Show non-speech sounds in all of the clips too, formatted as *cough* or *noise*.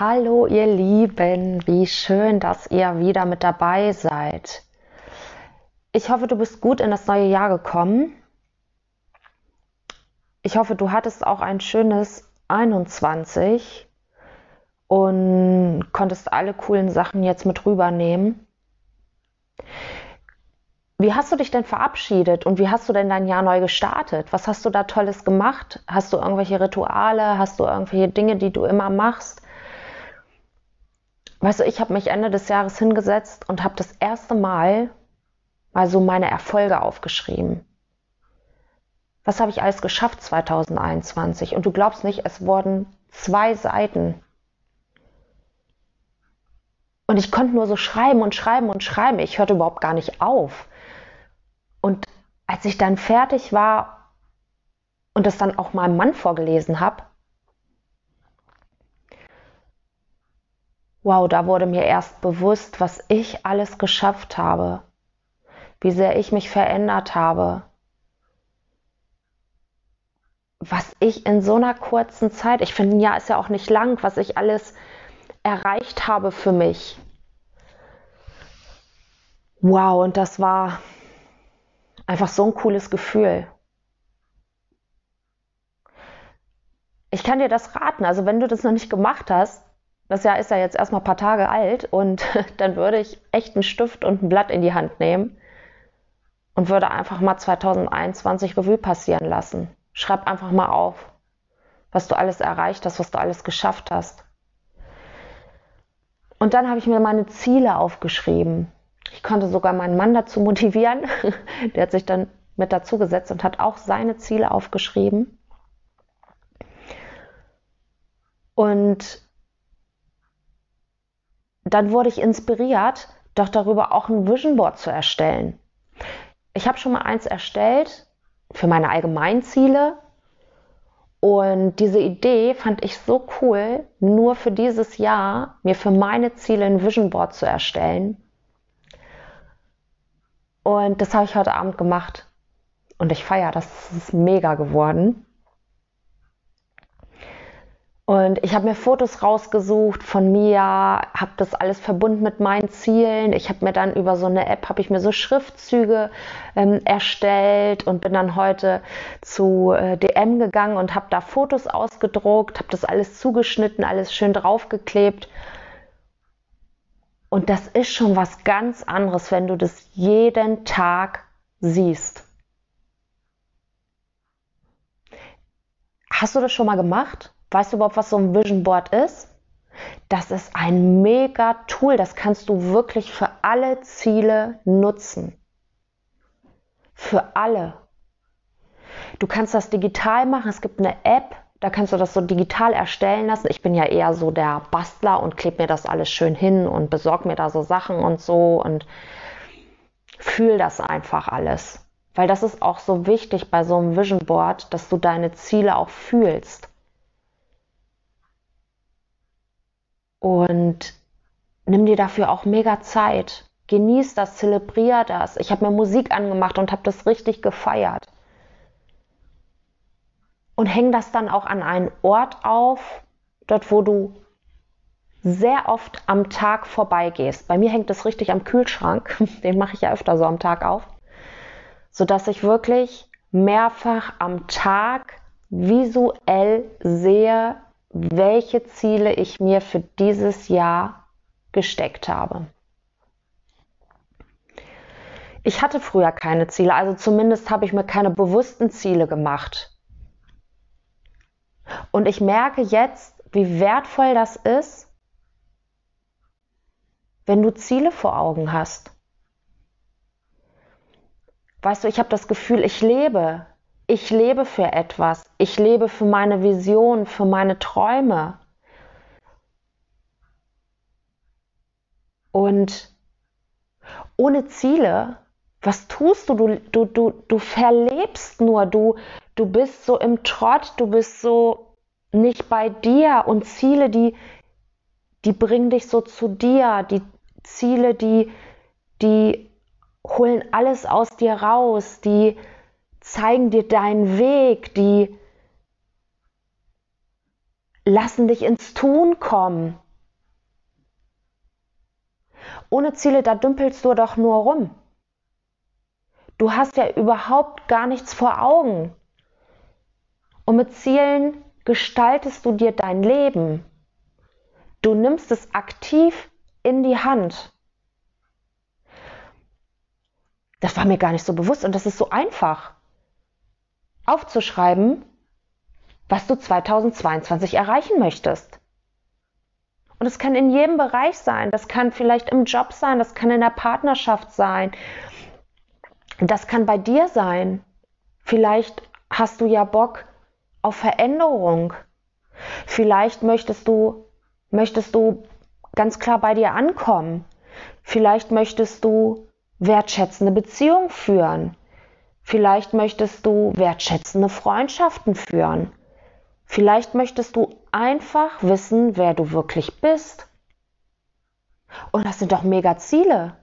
Hallo ihr Lieben, wie schön, dass ihr wieder mit dabei seid. Ich hoffe, du bist gut in das neue Jahr gekommen. Ich hoffe, du hattest auch ein schönes 21 und konntest alle coolen Sachen jetzt mit rübernehmen. Wie hast du dich denn verabschiedet und wie hast du denn dein Jahr neu gestartet? Was hast du da Tolles gemacht? Hast du irgendwelche Rituale? Hast du irgendwelche Dinge, die du immer machst? Weißt du, ich habe mich Ende des Jahres hingesetzt und habe das erste Mal mal so meine Erfolge aufgeschrieben. Was habe ich alles geschafft 2021? Und du glaubst nicht, es wurden zwei Seiten. Und ich konnte nur so schreiben und schreiben und schreiben. Ich hörte überhaupt gar nicht auf. Und als ich dann fertig war und das dann auch meinem Mann vorgelesen habe, wow, da wurde mir erst bewusst, was ich alles geschafft habe, wie sehr ich mich verändert habe, was ich in so einer kurzen Zeit, ich finde, ein Jahr ist ja auch nicht lang, was ich alles erreicht habe für mich. Wow, und das war einfach so ein cooles Gefühl. Ich kann dir das raten, also wenn du das noch nicht gemacht hast, das Jahr ist ja jetzt erstmal ein paar Tage alt und *laughs* dann würde ich echt einen Stift und ein Blatt in die Hand nehmen und würde einfach mal 2021 Revue passieren lassen. Schreib einfach mal auf, was du alles erreicht hast, was du alles geschafft hast. Und dann habe ich mir meine Ziele aufgeschrieben. Ich konnte sogar meinen Mann dazu motivieren. *laughs* Der hat sich dann mit dazu gesetzt und hat auch seine Ziele aufgeschrieben. Und dann wurde ich inspiriert, doch darüber auch ein Vision Board zu erstellen. Ich habe schon mal eins erstellt für meine Allgemeinziele und diese Idee fand ich so cool, nur für dieses Jahr mir für meine Ziele ein Vision Board zu erstellen. Und das habe ich heute Abend gemacht. Und ich feiere, das ist mega geworden. Und ich habe mir Fotos rausgesucht von mir, habe das alles verbunden mit meinen Zielen. Ich habe mir dann über so eine App habe ich mir so Schriftzüge ähm, erstellt und bin dann heute zu äh, DM gegangen und habe da Fotos ausgedruckt, habe das alles zugeschnitten, alles schön draufgeklebt. Und das ist schon was ganz anderes, wenn du das jeden Tag siehst. Hast du das schon mal gemacht? Weißt du überhaupt, was so ein Vision Board ist? Das ist ein mega Tool, das kannst du wirklich für alle Ziele nutzen. Für alle. Du kannst das digital machen, es gibt eine App, da kannst du das so digital erstellen lassen. Ich bin ja eher so der Bastler und klebe mir das alles schön hin und besorge mir da so Sachen und so und fühle das einfach alles. Weil das ist auch so wichtig bei so einem Vision Board, dass du deine Ziele auch fühlst. Und nimm dir dafür auch mega Zeit. Genieß das, zelebrier das. Ich habe mir Musik angemacht und habe das richtig gefeiert. Und häng das dann auch an einen Ort auf, dort wo du sehr oft am Tag vorbeigehst. Bei mir hängt das richtig am Kühlschrank, *laughs* den mache ich ja öfter so am Tag auf, sodass ich wirklich mehrfach am Tag visuell sehe, welche Ziele ich mir für dieses Jahr gesteckt habe. Ich hatte früher keine Ziele, also zumindest habe ich mir keine bewussten Ziele gemacht. Und ich merke jetzt, wie wertvoll das ist, wenn du Ziele vor Augen hast. Weißt du, ich habe das Gefühl, ich lebe ich lebe für etwas. Ich lebe für meine Vision, für meine Träume. Und ohne Ziele, was tust du? Du, du, du, du verlebst nur, du, du bist so im Trott, du bist so nicht bei dir und Ziele, die, die bringen dich so zu dir, die Ziele, die, die holen alles aus dir raus, die, zeigen dir deinen Weg, die lassen dich ins Tun kommen. Ohne Ziele, da dümpelst du doch nur rum. Du hast ja überhaupt gar nichts vor Augen. Und mit Zielen gestaltest du dir dein Leben. Du nimmst es aktiv in die Hand. Das war mir gar nicht so bewusst und das ist so einfach. Aufzuschreiben, was du 2022 erreichen möchtest. Und es kann in jedem Bereich sein. Das kann vielleicht im Job sein, das kann in der Partnerschaft sein. Das kann bei dir sein. Vielleicht hast du ja Bock auf Veränderung. Vielleicht möchtest du, möchtest du ganz klar bei dir ankommen. Vielleicht möchtest du wertschätzende Beziehungen führen. Vielleicht möchtest du wertschätzende Freundschaften führen. Vielleicht möchtest du einfach wissen, wer du wirklich bist. Und das sind doch mega Ziele.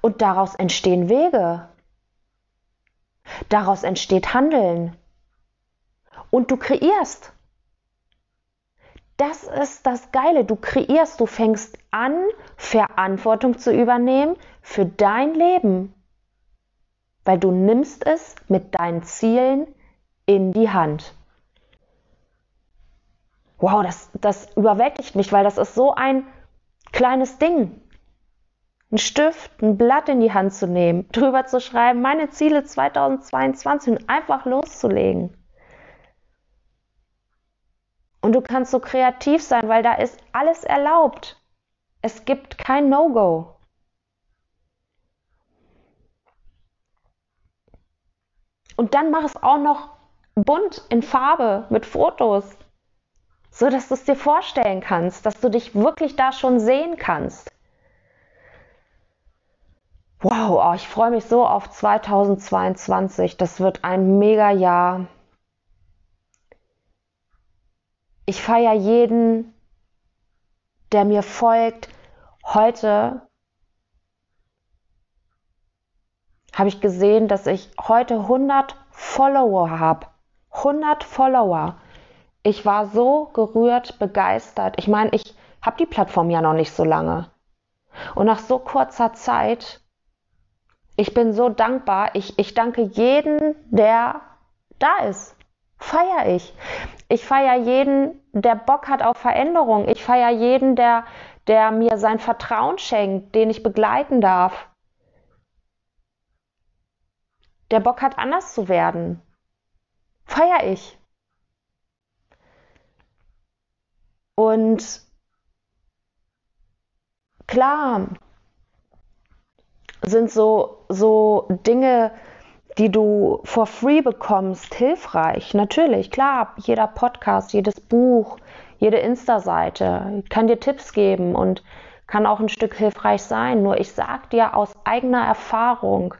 Und daraus entstehen Wege. Daraus entsteht Handeln. Und du kreierst. Das ist das Geile. Du kreierst, du fängst an, Verantwortung zu übernehmen für dein Leben. Weil du nimmst es mit deinen Zielen in die Hand wow, das, das überwältigt mich, weil das ist so ein kleines Ding. Ein Stift, ein Blatt in die Hand zu nehmen, *laughs* drüber zu schreiben, meine Ziele 2022 und einfach loszulegen. Und du kannst so kreativ sein, weil da ist alles erlaubt. Es gibt kein No-Go. Und dann mach es auch noch bunt in Farbe mit Fotos so dass du es dir vorstellen kannst, dass du dich wirklich da schon sehen kannst. Wow, oh, ich freue mich so auf 2022. Das wird ein mega Jahr. Ich feiere jeden, der mir folgt. Heute habe ich gesehen, dass ich heute 100 Follower habe. 100 Follower ich war so gerührt, begeistert. Ich meine, ich habe die Plattform ja noch nicht so lange. Und nach so kurzer Zeit, ich bin so dankbar. Ich, ich danke jeden, der da ist. Feier ich. Ich feiere jeden, der Bock hat auf Veränderung. Ich feiere jeden, der, der mir sein Vertrauen schenkt, den ich begleiten darf. Der Bock hat, anders zu werden. Feier ich. Und klar sind so, so Dinge, die du for free bekommst, hilfreich. Natürlich, klar, jeder Podcast, jedes Buch, jede Insta-Seite kann dir Tipps geben und kann auch ein Stück hilfreich sein. Nur ich sage dir aus eigener Erfahrung,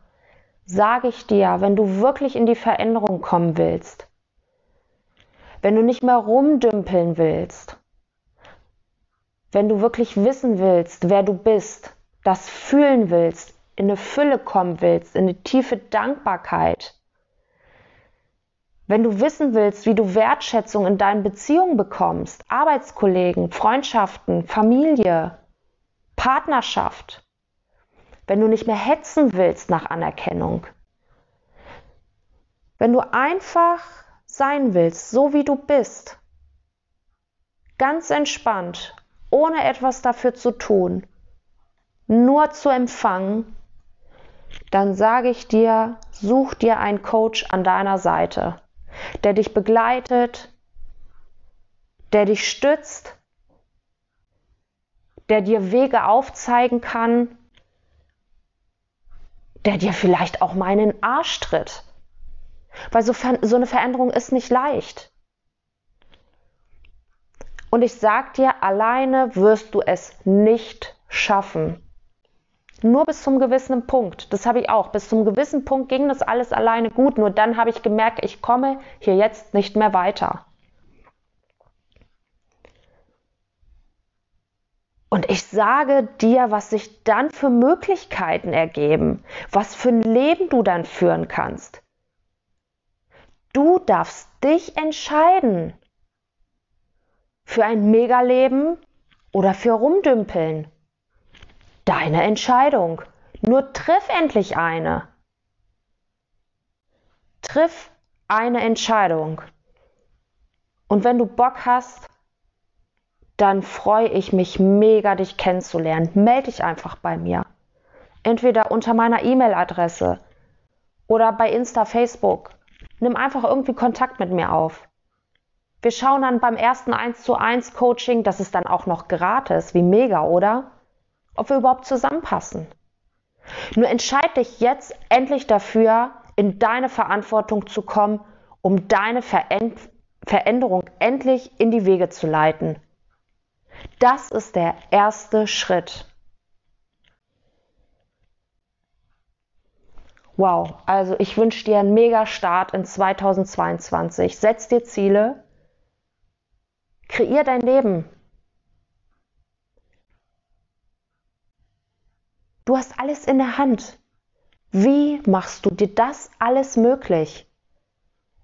sage ich dir, wenn du wirklich in die Veränderung kommen willst, wenn du nicht mehr rumdümpeln willst, wenn du wirklich wissen willst, wer du bist, das fühlen willst, in eine Fülle kommen willst, in eine tiefe Dankbarkeit, wenn du wissen willst, wie du Wertschätzung in deinen Beziehungen bekommst, Arbeitskollegen, Freundschaften, Familie, Partnerschaft, wenn du nicht mehr hetzen willst nach Anerkennung, wenn du einfach sein willst, so wie du bist, ganz entspannt ohne etwas dafür zu tun, nur zu empfangen, dann sage ich dir, such dir einen Coach an deiner Seite, der dich begleitet, der dich stützt, der dir Wege aufzeigen kann, der dir vielleicht auch mal in den Arsch tritt. Weil so, so eine Veränderung ist nicht leicht. Und ich sag dir, alleine wirst du es nicht schaffen. Nur bis zum gewissen Punkt. Das habe ich auch. Bis zum gewissen Punkt ging das alles alleine gut. Nur dann habe ich gemerkt, ich komme hier jetzt nicht mehr weiter. Und ich sage dir, was sich dann für Möglichkeiten ergeben, was für ein Leben du dann führen kannst. Du darfst dich entscheiden. Für ein Megaleben oder für Rumdümpeln? Deine Entscheidung. Nur triff endlich eine. Triff eine Entscheidung. Und wenn du Bock hast, dann freue ich mich mega, dich kennenzulernen. Melde dich einfach bei mir. Entweder unter meiner E-Mail-Adresse oder bei Insta, Facebook. Nimm einfach irgendwie Kontakt mit mir auf. Wir schauen dann beim ersten 1 zu 1 Coaching, das ist dann auch noch gratis, wie mega, oder? Ob wir überhaupt zusammenpassen. Nur entscheid dich jetzt endlich dafür, in deine Verantwortung zu kommen, um deine Veränderung endlich in die Wege zu leiten. Das ist der erste Schritt. Wow, also ich wünsche dir einen mega Start in 2022. Setz dir Ziele, kreier dein Leben. Du hast alles in der Hand. Wie machst du dir das alles möglich?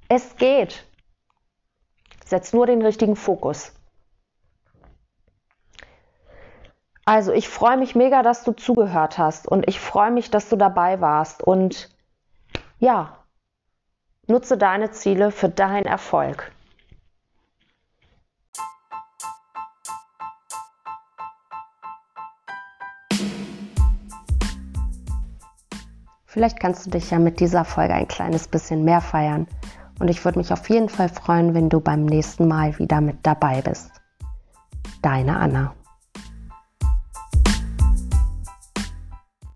Es geht. Setz nur den richtigen Fokus. Also ich freue mich mega, dass du zugehört hast und ich freue mich, dass du dabei warst und ja, nutze deine Ziele für deinen Erfolg. Vielleicht kannst du dich ja mit dieser Folge ein kleines bisschen mehr feiern. Und ich würde mich auf jeden Fall freuen, wenn du beim nächsten Mal wieder mit dabei bist. Deine Anna.